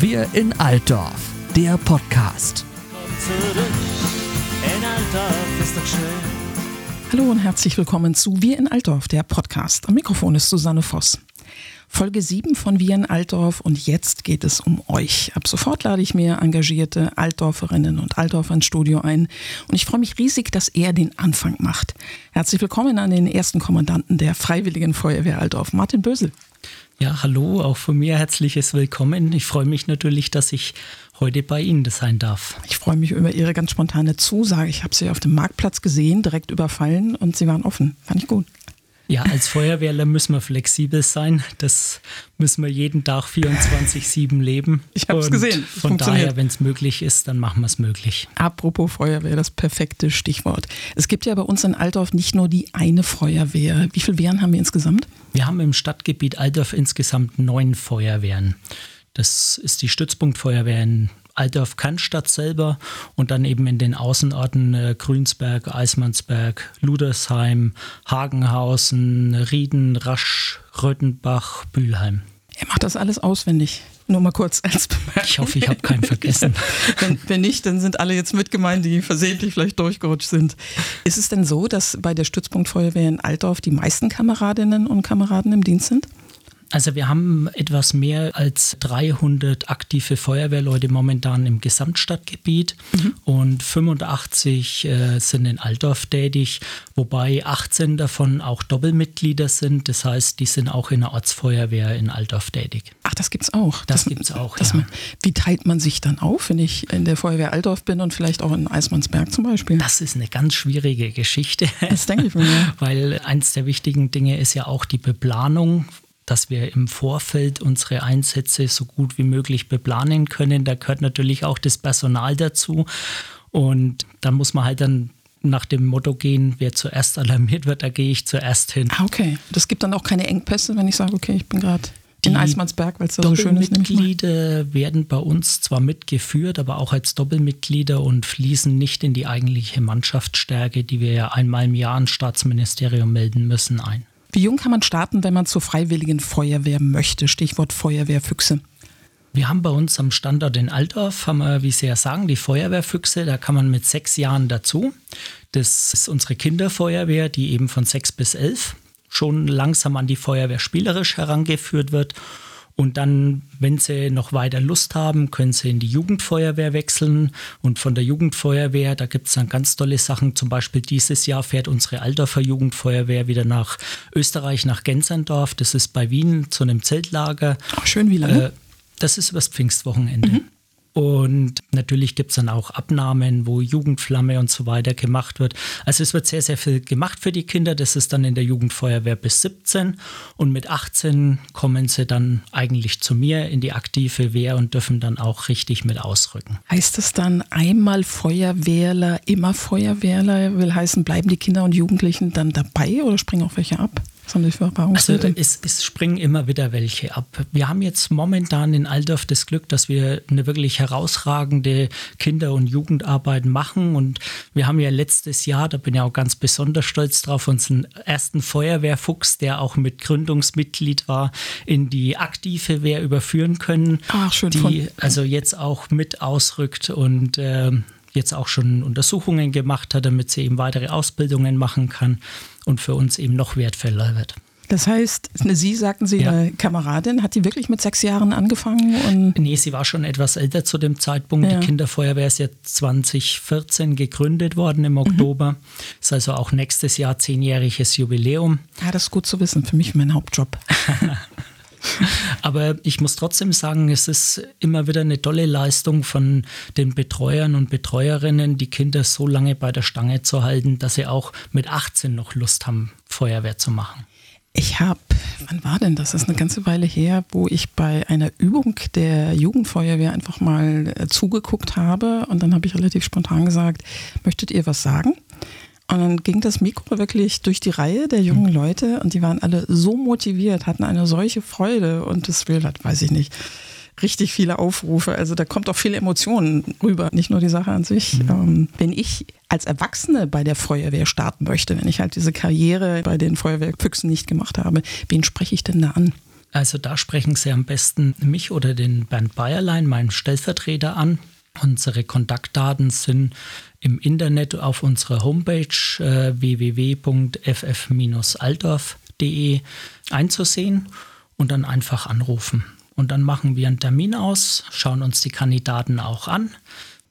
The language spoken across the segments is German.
Wir in Altdorf, der Podcast. Hallo und herzlich willkommen zu Wir in Altdorf, der Podcast. Am Mikrofon ist Susanne Voss. Folge 7 von Wir in Altdorf und jetzt geht es um euch. Ab sofort lade ich mir engagierte Altdorferinnen und Altdorfer ins Studio ein und ich freue mich riesig, dass er den Anfang macht. Herzlich willkommen an den ersten Kommandanten der Freiwilligen Feuerwehr Altdorf, Martin Bösel. Ja, hallo, auch von mir herzliches Willkommen. Ich freue mich natürlich, dass ich heute bei Ihnen sein darf. Ich freue mich über Ihre ganz spontane Zusage. Ich habe Sie auf dem Marktplatz gesehen, direkt überfallen und Sie waren offen. Fand ich gut. Ja, als Feuerwehrler müssen wir flexibel sein. Das müssen wir jeden Tag 24-7 leben. Ich habe es gesehen. Von daher, wenn es möglich ist, dann machen wir es möglich. Apropos Feuerwehr, das perfekte Stichwort. Es gibt ja bei uns in Altdorf nicht nur die eine Feuerwehr. Wie viele Wehren haben wir insgesamt? Wir haben im Stadtgebiet Altdorf insgesamt neun Feuerwehren. Das ist die Stützpunktfeuerwehr in Altdorf Cannstatt selber und dann eben in den Außenorten äh, Grünsberg, Eismannsberg, Ludersheim, Hagenhausen, Rieden, Rasch, Röttenbach, Bühlheim. Er macht das alles auswendig. Nur mal kurz als Bemerkung. Ich hoffe, ich habe keinen vergessen. wenn, wenn, nicht, dann sind alle jetzt mitgemeint, die versehentlich vielleicht durchgerutscht sind. Ist es denn so, dass bei der Stützpunktfeuerwehr in Altdorf die meisten Kameradinnen und Kameraden im Dienst sind? Also wir haben etwas mehr als 300 aktive Feuerwehrleute momentan im Gesamtstadtgebiet mhm. und 85 äh, sind in Altdorf tätig, wobei 18 davon auch Doppelmitglieder sind. Das heißt, die sind auch in der Ortsfeuerwehr in Altdorf tätig. Ach, das gibt's auch. Das, das gibt's auch. Das, ja. wie teilt man sich dann auf, wenn ich in der Feuerwehr Altdorf bin und vielleicht auch in Eismannsberg zum Beispiel? Das ist eine ganz schwierige Geschichte. Das denke ich mir. Weil eins der wichtigen Dinge ist ja auch die Beplanung dass wir im Vorfeld unsere Einsätze so gut wie möglich beplanen können. Da gehört natürlich auch das Personal dazu. Und da muss man halt dann nach dem Motto gehen, wer zuerst alarmiert wird, da gehe ich zuerst hin. Ah, okay. Das gibt dann auch keine Engpässe, wenn ich sage, okay, ich bin gerade in Eismannsberg, weil es da so schön ist. Doppelmitglieder werden bei uns zwar mitgeführt, aber auch als Doppelmitglieder und fließen nicht in die eigentliche Mannschaftsstärke, die wir ja einmal im Jahr ans Staatsministerium melden müssen, ein. Wie jung kann man starten, wenn man zur Freiwilligen Feuerwehr möchte? Stichwort Feuerwehrfüchse. Wir haben bei uns am Standort in Altdorf, haben wir, wie Sie ja sagen, die Feuerwehrfüchse. Da kann man mit sechs Jahren dazu. Das ist unsere Kinderfeuerwehr, die eben von sechs bis elf schon langsam an die Feuerwehr spielerisch herangeführt wird. Und dann, wenn sie noch weiter Lust haben, können sie in die Jugendfeuerwehr wechseln. Und von der Jugendfeuerwehr, da gibt es dann ganz tolle Sachen. Zum Beispiel dieses Jahr fährt unsere Altdorfer Jugendfeuerwehr wieder nach Österreich, nach Gensendorf. Das ist bei Wien zu einem Zeltlager. Ach, schön, wie lange? Äh, das ist übers Pfingstwochenende. Mhm. Und natürlich gibt es dann auch Abnahmen, wo Jugendflamme und so weiter gemacht wird. Also es wird sehr, sehr viel gemacht für die Kinder. Das ist dann in der Jugendfeuerwehr bis 17. Und mit 18 kommen sie dann eigentlich zu mir in die aktive Wehr und dürfen dann auch richtig mit ausrücken. Heißt das dann einmal Feuerwehrler, immer Feuerwehrler? Will heißen, bleiben die Kinder und Jugendlichen dann dabei oder springen auch welche ab? Also es, es, springen immer wieder welche ab. Wir haben jetzt momentan in Aldorf das Glück, dass wir eine wirklich herausragende Kinder- und Jugendarbeit machen. Und wir haben ja letztes Jahr, da bin ich auch ganz besonders stolz drauf, unseren ersten Feuerwehrfuchs, der auch mit Gründungsmitglied war, in die aktive Wehr überführen können. Ach, schön. Die also jetzt auch mit ausrückt und äh, jetzt auch schon Untersuchungen gemacht hat, damit sie eben weitere Ausbildungen machen kann und für uns eben noch wertvoller wird. Das heißt, Sie sagten, Sie, ja. eine Kameradin, hat die wirklich mit sechs Jahren angefangen? Und nee, sie war schon etwas älter zu dem Zeitpunkt. Ja. Die Kinderfeuerwehr ist ja 2014 gegründet worden im Oktober. Mhm. Ist also auch nächstes Jahr zehnjähriges Jubiläum. Ja, das ist gut zu wissen. Für mich mein Hauptjob. Aber ich muss trotzdem sagen, es ist immer wieder eine tolle Leistung von den Betreuern und Betreuerinnen, die Kinder so lange bei der Stange zu halten, dass sie auch mit 18 noch Lust haben, Feuerwehr zu machen. Ich habe, wann war denn das? Das ist eine ganze Weile her, wo ich bei einer Übung der Jugendfeuerwehr einfach mal äh, zugeguckt habe und dann habe ich relativ spontan gesagt, möchtet ihr was sagen? Und dann ging das Mikro wirklich durch die Reihe der jungen mhm. Leute und die waren alle so motiviert, hatten eine solche Freude und das will hat, weiß ich nicht, richtig viele Aufrufe. Also da kommt auch viele Emotionen rüber, nicht nur die Sache an sich. Mhm. Ähm, wenn ich als Erwachsene bei der Feuerwehr starten möchte, wenn ich halt diese Karriere bei den Feuerwehrfüchsen nicht gemacht habe, wen spreche ich denn da an? Also da sprechen Sie am besten mich oder den Bernd Bayerlein, meinen Stellvertreter, an. Unsere Kontaktdaten sind im Internet auf unserer Homepage äh, www.ff-altdorf.de einzusehen und dann einfach anrufen. Und dann machen wir einen Termin aus, schauen uns die Kandidaten auch an.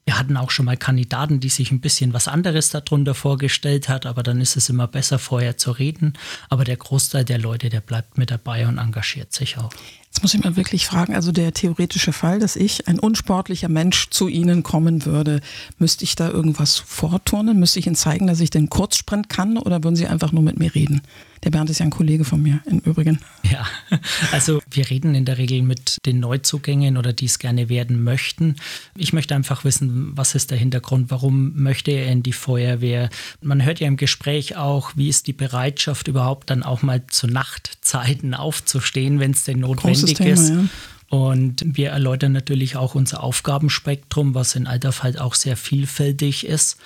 Wir hatten auch schon mal Kandidaten, die sich ein bisschen was anderes darunter vorgestellt hat, aber dann ist es immer besser, vorher zu reden. Aber der Großteil der Leute, der bleibt mit dabei und engagiert sich auch. Jetzt muss ich mal wirklich fragen, also der theoretische Fall, dass ich, ein unsportlicher Mensch, zu Ihnen kommen würde, müsste ich da irgendwas vorturnen? Müsste ich Ihnen zeigen, dass ich den Kurzsprint kann oder würden Sie einfach nur mit mir reden? Der Bernd ist ja ein Kollege von mir im Übrigen. Ja, also wir reden in der Regel mit den Neuzugängen oder die es gerne werden möchten. Ich möchte einfach wissen, was ist der Hintergrund, warum möchte er in die Feuerwehr? Man hört ja im Gespräch auch, wie ist die Bereitschaft überhaupt dann auch mal zu Nachtzeiten aufzustehen, wenn es denn notwendig Thema, ist. Ja. Und wir erläutern natürlich auch unser Aufgabenspektrum, was in Altaf halt auch sehr vielfältig ist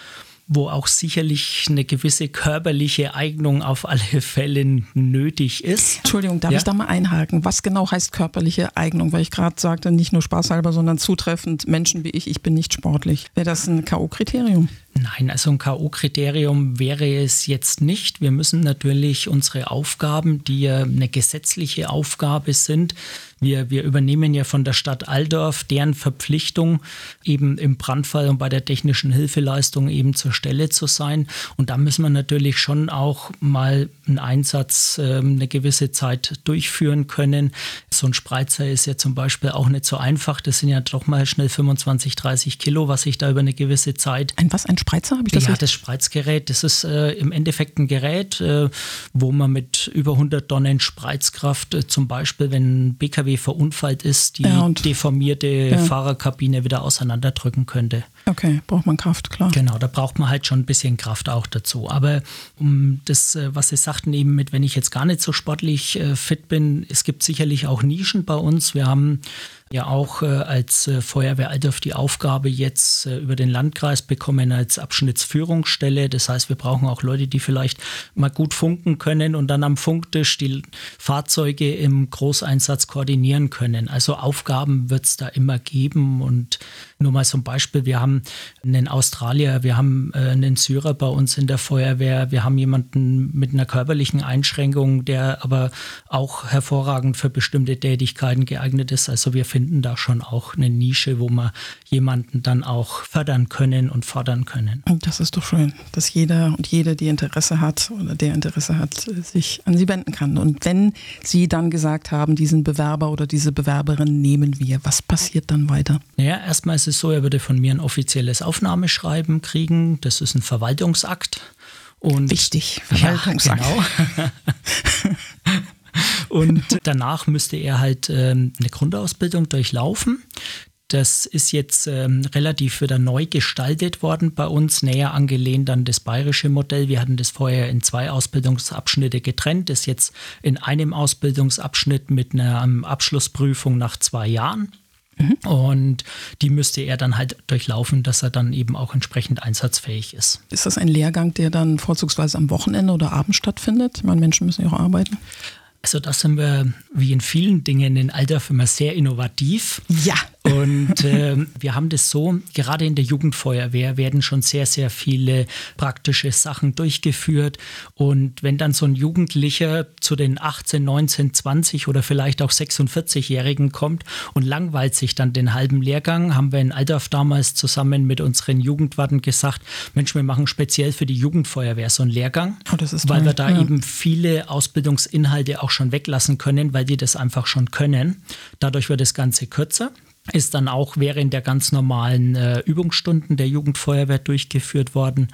wo auch sicherlich eine gewisse körperliche Eignung auf alle Fälle nötig ist. Entschuldigung, darf ja? ich da mal einhaken? Was genau heißt körperliche Eignung? Weil ich gerade sagte, nicht nur spaßhalber, sondern zutreffend, Menschen wie ich, ich bin nicht sportlich. Wäre das ein K.O.-Kriterium? Nein, also ein K.O.-Kriterium wäre es jetzt nicht. Wir müssen natürlich unsere Aufgaben, die ja eine gesetzliche Aufgabe sind, wir, wir übernehmen ja von der Stadt Aldorf deren Verpflichtung, eben im Brandfall und bei der technischen Hilfeleistung eben zur Stelle zu sein. Und da müssen wir natürlich schon auch mal einen Einsatz äh, eine gewisse Zeit durchführen können. So ein Spreizer ist ja zum Beispiel auch nicht so einfach. Das sind ja doch mal schnell 25, 30 Kilo, was ich da über eine gewisse Zeit. Ein was? Ein Spreizer? Habe ich das Ja, das Spreizgerät. Das ist äh, im Endeffekt ein Gerät, äh, wo man mit über 100 Tonnen Spreizkraft äh, zum Beispiel, wenn ein BKW verunfallt ist, die ja, deformierte ja. Fahrerkabine wieder auseinanderdrücken könnte. Okay, braucht man Kraft, klar. Genau, da braucht man halt schon ein bisschen Kraft auch dazu. Aber um das, äh, was Sie sagten eben mit, wenn ich jetzt gar nicht so sportlich äh, fit bin, es gibt sicherlich auch Nischen bei uns. Wir haben ja auch äh, als äh, Feuerwehr Altdorf die Aufgabe jetzt äh, über den Landkreis bekommen als Abschnittsführungsstelle. Das heißt, wir brauchen auch Leute, die vielleicht mal gut funken können und dann am Funktisch die Fahrzeuge im Großeinsatz koordinieren können. Also Aufgaben wird es da immer geben und nur mal ein Beispiel, wir haben einen Australier, wir haben äh, einen Syrer bei uns in der Feuerwehr, wir haben jemanden mit einer körperlichen Einschränkung, der aber auch hervorragend für bestimmte Tätigkeiten geeignet ist. Also wir finden da schon auch eine Nische, wo wir jemanden dann auch fördern können und fordern können. Das ist doch schön, dass jeder und jede, die Interesse hat oder der Interesse hat, sich an Sie wenden kann. Und wenn Sie dann gesagt haben, diesen Bewerber oder diese Bewerberin nehmen wir, was passiert dann weiter? Naja, erstmal ist es so, er würde von mir ein offizielles Aufnahmeschreiben kriegen. Das ist ein Verwaltungsakt. Und Wichtig, Verwaltungsakt. Ja, genau. Und danach müsste er halt ähm, eine Grundausbildung durchlaufen. Das ist jetzt ähm, relativ wieder neu gestaltet worden bei uns, näher angelehnt an das bayerische Modell. Wir hatten das vorher in zwei Ausbildungsabschnitte getrennt, das jetzt in einem Ausbildungsabschnitt mit einer ähm, Abschlussprüfung nach zwei Jahren. Mhm. Und die müsste er dann halt durchlaufen, dass er dann eben auch entsprechend einsatzfähig ist. Ist das ein Lehrgang, der dann vorzugsweise am Wochenende oder Abend stattfindet? Ich meine, Menschen müssen ja auch arbeiten. Also da sind wir wie in vielen Dingen in Alter immer sehr innovativ. Ja. Und äh, wir haben das so, gerade in der Jugendfeuerwehr werden schon sehr, sehr viele praktische Sachen durchgeführt. Und wenn dann so ein Jugendlicher zu den 18, 19, 20 oder vielleicht auch 46-Jährigen kommt und langweilt sich dann den halben Lehrgang, haben wir in Aldorf damals zusammen mit unseren Jugendwarten gesagt, Mensch, wir machen speziell für die Jugendfeuerwehr so einen Lehrgang, oh, weil wir da ja. eben viele Ausbildungsinhalte auch schon weglassen können, weil die das einfach schon können. Dadurch wird das Ganze kürzer ist dann auch während der ganz normalen äh, Übungsstunden der Jugendfeuerwehr durchgeführt worden.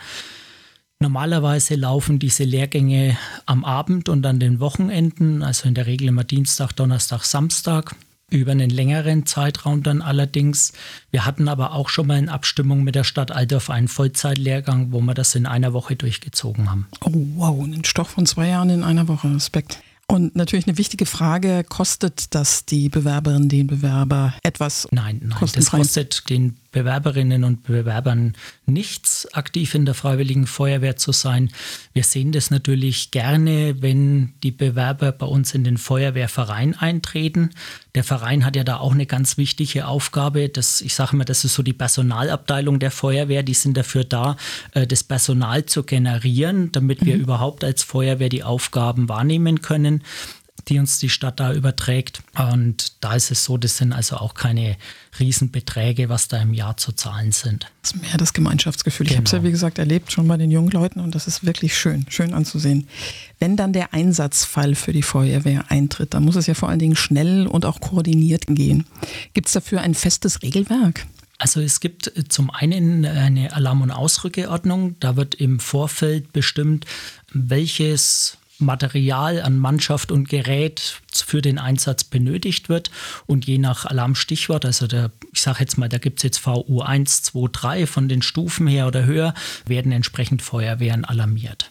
Normalerweise laufen diese Lehrgänge am Abend und an den Wochenenden, also in der Regel immer Dienstag, Donnerstag, Samstag, über einen längeren Zeitraum dann allerdings. Wir hatten aber auch schon mal in Abstimmung mit der Stadt Altdorf einen Vollzeitlehrgang, wo wir das in einer Woche durchgezogen haben. Oh wow, ein Stoff von zwei Jahren in einer Woche, Respekt. Und natürlich eine wichtige Frage, kostet das die Bewerberin, den Bewerber etwas? Nein, nein, das kostet den Bewerberinnen und Bewerbern nichts, aktiv in der Freiwilligen Feuerwehr zu sein. Wir sehen das natürlich gerne, wenn die Bewerber bei uns in den Feuerwehrverein eintreten. Der Verein hat ja da auch eine ganz wichtige Aufgabe. Das, ich sage immer, das ist so die Personalabteilung der Feuerwehr. Die sind dafür da, äh, das Personal zu generieren, damit wir mhm. überhaupt als Feuerwehr die Aufgaben wahrnehmen können die uns die Stadt da überträgt. Und da ist es so, das sind also auch keine Riesenbeträge, was da im Jahr zu zahlen sind. Das ist mehr das Gemeinschaftsgefühl. Genau. Ich habe es ja, wie gesagt, erlebt schon bei den jungen Leuten und das ist wirklich schön, schön anzusehen. Wenn dann der Einsatzfall für die Feuerwehr eintritt, dann muss es ja vor allen Dingen schnell und auch koordiniert gehen. Gibt es dafür ein festes Regelwerk? Also es gibt zum einen eine Alarm- und Ausrückeordnung. Da wird im Vorfeld bestimmt, welches Material an Mannschaft und Gerät für den Einsatz benötigt wird. Und je nach Alarmstichwort, also der, ich sage jetzt mal, da gibt es jetzt VU 1, 2, 3 von den Stufen her oder höher, werden entsprechend Feuerwehren alarmiert.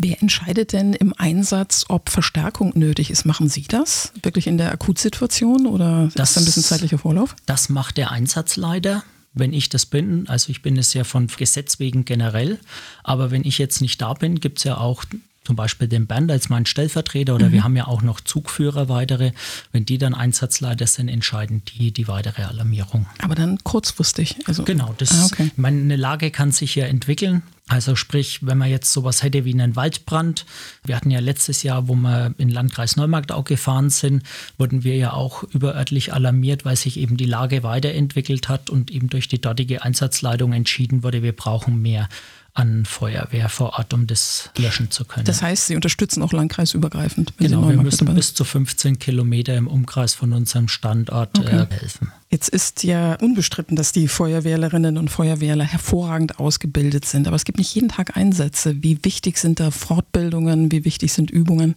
Wer entscheidet denn im Einsatz, ob Verstärkung nötig ist? Machen Sie das wirklich in der Akutsituation oder das, ist da ein bisschen zeitlicher Vorlauf? Das macht der Einsatzleiter wenn ich das bin, also ich bin es ja von Gesetz wegen generell, aber wenn ich jetzt nicht da bin, gibt es ja auch zum Beispiel den Bernd als mein Stellvertreter oder mhm. wir haben ja auch noch Zugführer weitere. Wenn die dann Einsatzleiter sind, entscheiden die die weitere Alarmierung. Aber dann kurzfristig. Also genau, das, ah, okay. meine Lage kann sich ja entwickeln. Also sprich, wenn man jetzt sowas hätte wie einen Waldbrand, wir hatten ja letztes Jahr, wo wir in Landkreis Neumarkt auch gefahren sind, wurden wir ja auch überörtlich alarmiert, weil sich eben die Lage weiterentwickelt hat und eben durch die dortige Einsatzleitung entschieden wurde, wir brauchen mehr an Feuerwehr vor Ort, um das löschen zu können. Das heißt, Sie unterstützen auch landkreisübergreifend. Genau, wir müssen bis zu 15 Kilometer im Umkreis von unserem Standort okay. äh, helfen. Jetzt ist ja unbestritten, dass die Feuerwehrlerinnen und Feuerwehrler hervorragend ausgebildet sind, aber es gibt nicht jeden Tag Einsätze. Wie wichtig sind da Fortbildungen? Wie wichtig sind Übungen?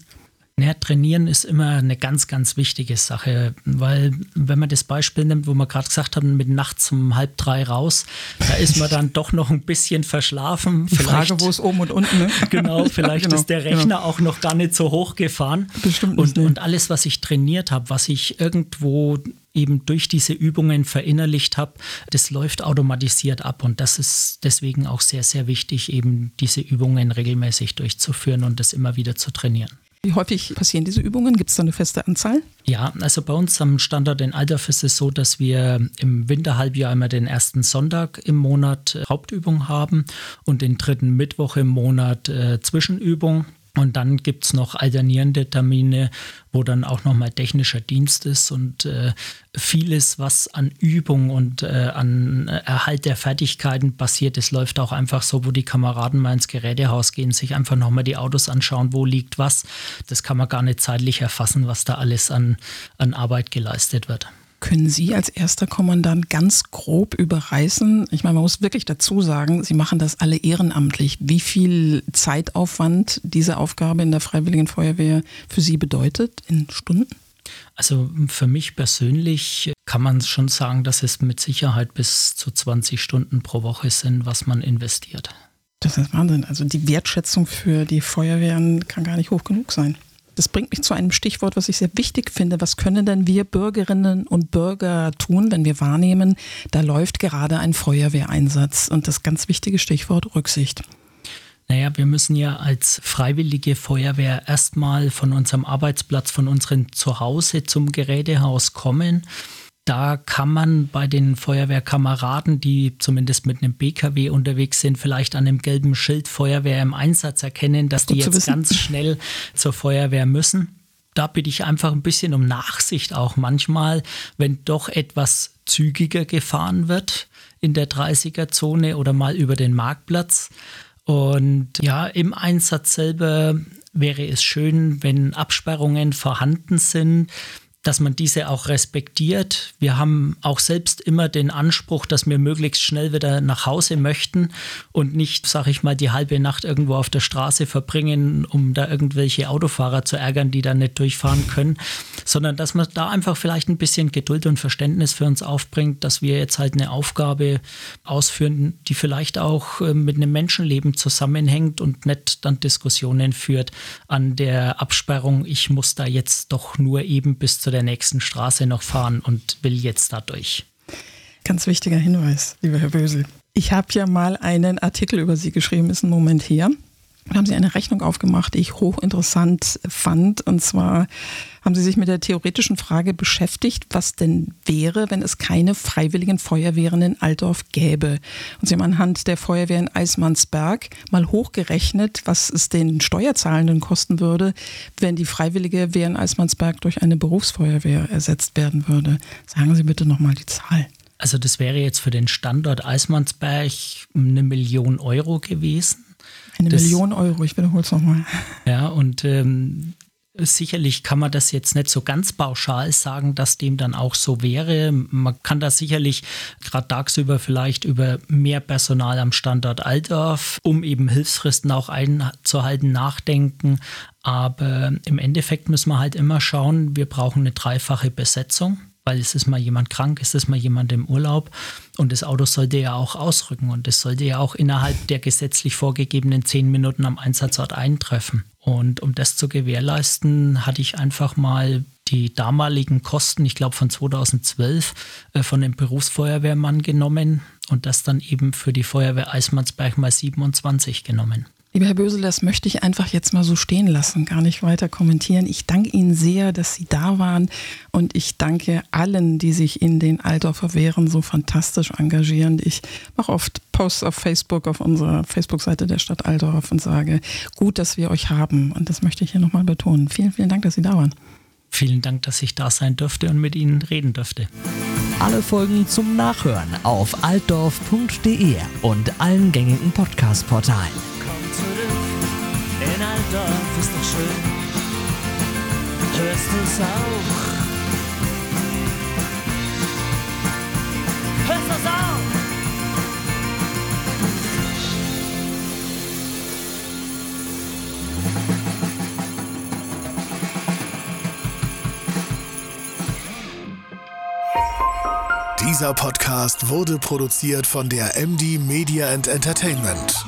Naja, trainieren ist immer eine ganz, ganz wichtige Sache, weil wenn man das Beispiel nimmt, wo wir gerade gesagt haben, mit nachts um halb drei raus, da ist man dann doch noch ein bisschen verschlafen. Vielleicht, Frage, wo ist oben und unten? Ne? Genau, vielleicht genau, ist der Rechner genau. auch noch gar nicht so hoch gefahren. Bestimmt und, und alles, was ich trainiert habe, was ich irgendwo eben durch diese Übungen verinnerlicht habe, das läuft automatisiert ab und das ist deswegen auch sehr, sehr wichtig, eben diese Übungen regelmäßig durchzuführen und das immer wieder zu trainieren. Wie häufig passieren diese Übungen? Gibt es da eine feste Anzahl? Ja, also bei uns am Standort in Aldorf ist es so, dass wir im Winterhalbjahr immer den ersten Sonntag im Monat äh, Hauptübung haben und den dritten Mittwoch im Monat äh, Zwischenübung. Und dann gibt es noch alternierende Termine, wo dann auch nochmal technischer Dienst ist und äh, vieles, was an Übung und äh, an Erhalt der Fertigkeiten passiert, es läuft auch einfach so, wo die Kameraden mal ins Gerätehaus gehen, sich einfach nochmal die Autos anschauen, wo liegt was. Das kann man gar nicht zeitlich erfassen, was da alles an, an Arbeit geleistet wird. Können Sie als erster Kommandant ganz grob überreißen? Ich meine, man muss wirklich dazu sagen, Sie machen das alle ehrenamtlich. Wie viel Zeitaufwand diese Aufgabe in der Freiwilligen Feuerwehr für Sie bedeutet in Stunden? Also für mich persönlich kann man schon sagen, dass es mit Sicherheit bis zu 20 Stunden pro Woche sind, was man investiert. Das ist Wahnsinn. Also die Wertschätzung für die Feuerwehren kann gar nicht hoch genug sein. Das bringt mich zu einem Stichwort, was ich sehr wichtig finde. Was können denn wir Bürgerinnen und Bürger tun, wenn wir wahrnehmen, da läuft gerade ein Feuerwehreinsatz? Und das ganz wichtige Stichwort Rücksicht. Naja, wir müssen ja als freiwillige Feuerwehr erstmal von unserem Arbeitsplatz, von unserem Zuhause zum Gerätehaus kommen da kann man bei den Feuerwehrkameraden, die zumindest mit einem BKW unterwegs sind, vielleicht an dem gelben Schild Feuerwehr im Einsatz erkennen, dass Gut die jetzt ganz schnell zur Feuerwehr müssen. Da bitte ich einfach ein bisschen um Nachsicht auch manchmal, wenn doch etwas zügiger gefahren wird in der 30er-Zone oder mal über den Marktplatz. Und ja, im Einsatz selber wäre es schön, wenn Absperrungen vorhanden sind, dass man diese auch respektiert. Wir haben auch selbst immer den Anspruch, dass wir möglichst schnell wieder nach Hause möchten und nicht, sag ich mal, die halbe Nacht irgendwo auf der Straße verbringen, um da irgendwelche Autofahrer zu ärgern, die da nicht durchfahren können, sondern dass man da einfach vielleicht ein bisschen Geduld und Verständnis für uns aufbringt, dass wir jetzt halt eine Aufgabe ausführen, die vielleicht auch äh, mit einem Menschenleben zusammenhängt und nicht dann Diskussionen führt an der Absperrung, ich muss da jetzt doch nur eben bis zur der nächsten Straße noch fahren und will jetzt da durch. Ganz wichtiger Hinweis, lieber Herr Bösel. Ich habe ja mal einen Artikel über Sie geschrieben, ist ein Moment her. Haben Sie eine Rechnung aufgemacht, die ich hochinteressant fand. Und zwar haben Sie sich mit der theoretischen Frage beschäftigt, was denn wäre, wenn es keine freiwilligen Feuerwehren in Altdorf gäbe. Und Sie haben anhand der Feuerwehr in Eismannsberg mal hochgerechnet, was es den Steuerzahlenden kosten würde, wenn die freiwillige Wehr in Eismannsberg durch eine Berufsfeuerwehr ersetzt werden würde. Sagen Sie bitte nochmal die Zahl. Also das wäre jetzt für den Standort Eismannsberg eine Million Euro gewesen. Eine das, Million Euro, ich wiederhole es nochmal. Ja, und ähm, sicherlich kann man das jetzt nicht so ganz pauschal sagen, dass dem dann auch so wäre. Man kann da sicherlich gerade tagsüber vielleicht über mehr Personal am Standort Altdorf, um eben Hilfsfristen auch einzuhalten, nachdenken. Aber im Endeffekt müssen wir halt immer schauen, wir brauchen eine dreifache Besetzung weil es ist mal jemand krank, es ist mal jemand im Urlaub und das Auto sollte ja auch ausrücken und es sollte ja auch innerhalb der gesetzlich vorgegebenen zehn Minuten am Einsatzort eintreffen. Und um das zu gewährleisten, hatte ich einfach mal die damaligen Kosten, ich glaube von 2012, äh, von dem Berufsfeuerwehrmann genommen und das dann eben für die Feuerwehr Eismannsberg mal 27 genommen. Lieber Herr Bösel, das möchte ich einfach jetzt mal so stehen lassen, gar nicht weiter kommentieren. Ich danke Ihnen sehr, dass Sie da waren und ich danke allen, die sich in den Altdorfer Wehren so fantastisch engagieren. Ich mache oft Posts auf Facebook, auf unserer Facebook-Seite der Stadt Altdorf und sage, gut, dass wir euch haben und das möchte ich hier nochmal betonen. Vielen, vielen Dank, dass Sie da waren. Vielen Dank, dass ich da sein durfte und mit Ihnen reden durfte. Alle Folgen zum Nachhören auf altdorf.de und allen gängigen Podcast-Portalen in Altdorf ist doch schön. Hörst du's auch? Hörst du's auch? Dieser Podcast wurde produziert von der MD Media and Entertainment.